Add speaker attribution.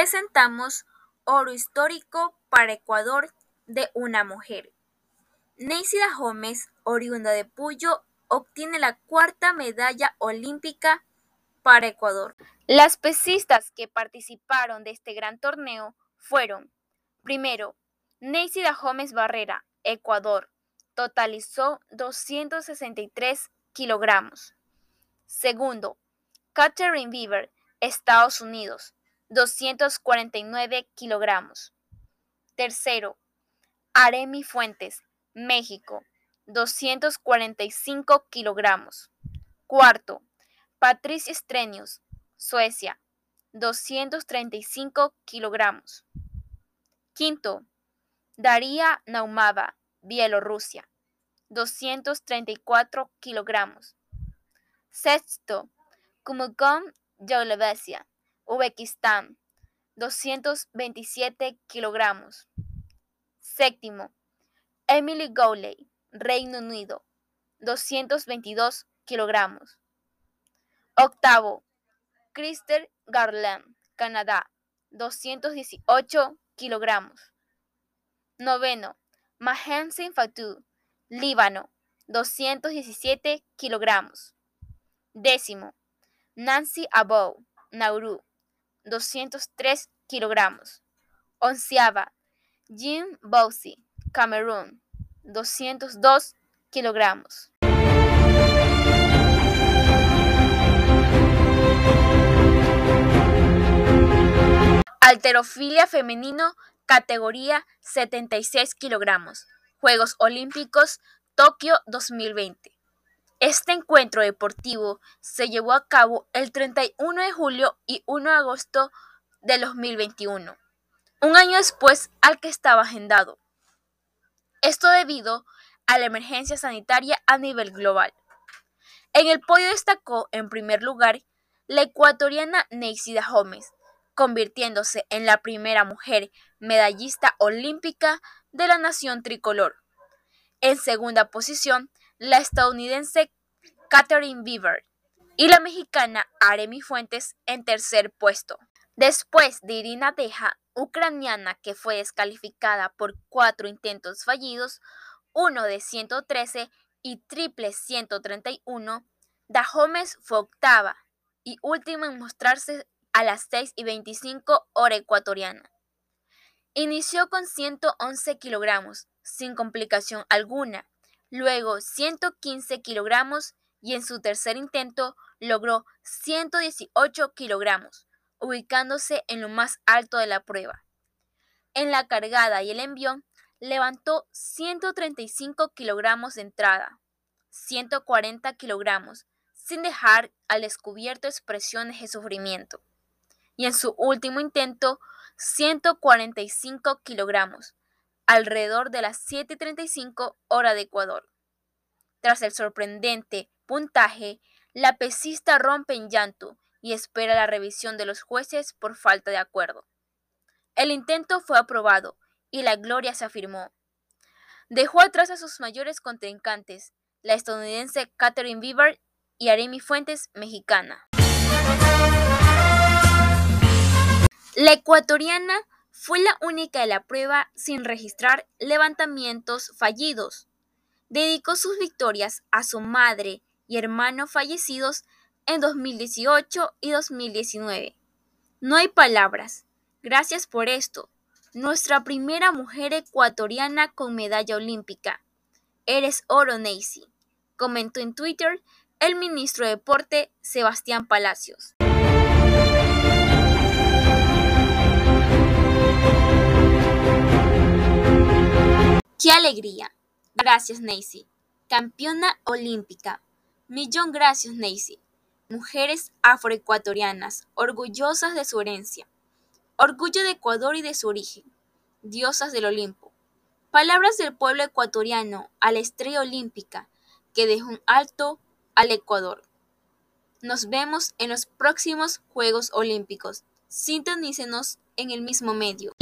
Speaker 1: presentamos oro histórico para Ecuador de una mujer. Neisida Gómez, oriunda de Puyo, obtiene la cuarta medalla olímpica para Ecuador. Las pesistas que participaron de este gran torneo fueron, primero, Neisida Gómez Barrera, Ecuador, totalizó 263 kilogramos. Segundo, Catherine Beaver, Estados Unidos, 249 kilogramos. Tercero, Aremi Fuentes, México, 245 kilogramos. Cuarto, Patricia Estrenius, Suecia, 235 kilogramos. Quinto, Daria Naumava, Bielorrusia, 234 kilogramos. Sexto, Kumukon Yaulevesia, Uzbekistán, 227 kilogramos. Séptimo, Emily Gowley, Reino Unido, 222 kilogramos. Octavo, Christer Garland, Canadá, 218 kilogramos. Noveno, Mahensin Fatou, Líbano, 217 kilogramos. Décimo, Nancy Abou, Nauru, 203 kilogramos. Onceava, Jim Bowsy, Camerún, 202 kilogramos. Alterofilia femenino, categoría 76 kilogramos. Juegos Olímpicos Tokio 2020. Este encuentro deportivo se llevó a cabo el 31 de julio y 1 de agosto de 2021, un año después al que estaba agendado. Esto debido a la emergencia sanitaria a nivel global. En el podio destacó en primer lugar la ecuatoriana Neisida Gómez, convirtiéndose en la primera mujer medallista olímpica de la nación tricolor. En segunda posición, la estadounidense Catherine Beaver y la mexicana Aremi Fuentes en tercer puesto. Después de Irina Teja, ucraniana que fue descalificada por cuatro intentos fallidos, uno de 113 y triple 131, Dahomes fue octava y última en mostrarse a las 6 y 25 hora ecuatoriana. Inició con 111 kilogramos, sin complicación alguna, luego 115 kilogramos y en su tercer intento logró 118 kilogramos, ubicándose en lo más alto de la prueba. En la cargada y el envión levantó 135 kilogramos de entrada, 140 kilogramos, sin dejar al descubierto expresiones de sufrimiento. Y en su último intento, 145 kilogramos, alrededor de las 7.35 hora de Ecuador. Tras el sorprendente puntaje, la pesista rompe en llanto y espera la revisión de los jueces por falta de acuerdo. El intento fue aprobado y la gloria se afirmó. Dejó atrás a sus mayores contrincantes, la estadounidense Catherine Beaver y Aremi Fuentes, mexicana. La ecuatoriana fue la única de la prueba sin registrar levantamientos fallidos. Dedicó sus victorias a su madre y hermano fallecidos en 2018 y 2019. No hay palabras. Gracias por esto. Nuestra primera mujer ecuatoriana con medalla olímpica. Eres oro, Neisy, comentó en Twitter el ministro de Deporte Sebastián Palacios. ¡Qué alegría! Gracias, Neisy. Campeona olímpica. Millón gracias, Neisy. Mujeres afroecuatorianas, orgullosas de su herencia. Orgullo de Ecuador y de su origen. Diosas del Olimpo. Palabras del pueblo ecuatoriano a la estrella olímpica que dejó un alto al Ecuador. Nos vemos en los próximos Juegos Olímpicos. Sintonícenos en el mismo medio.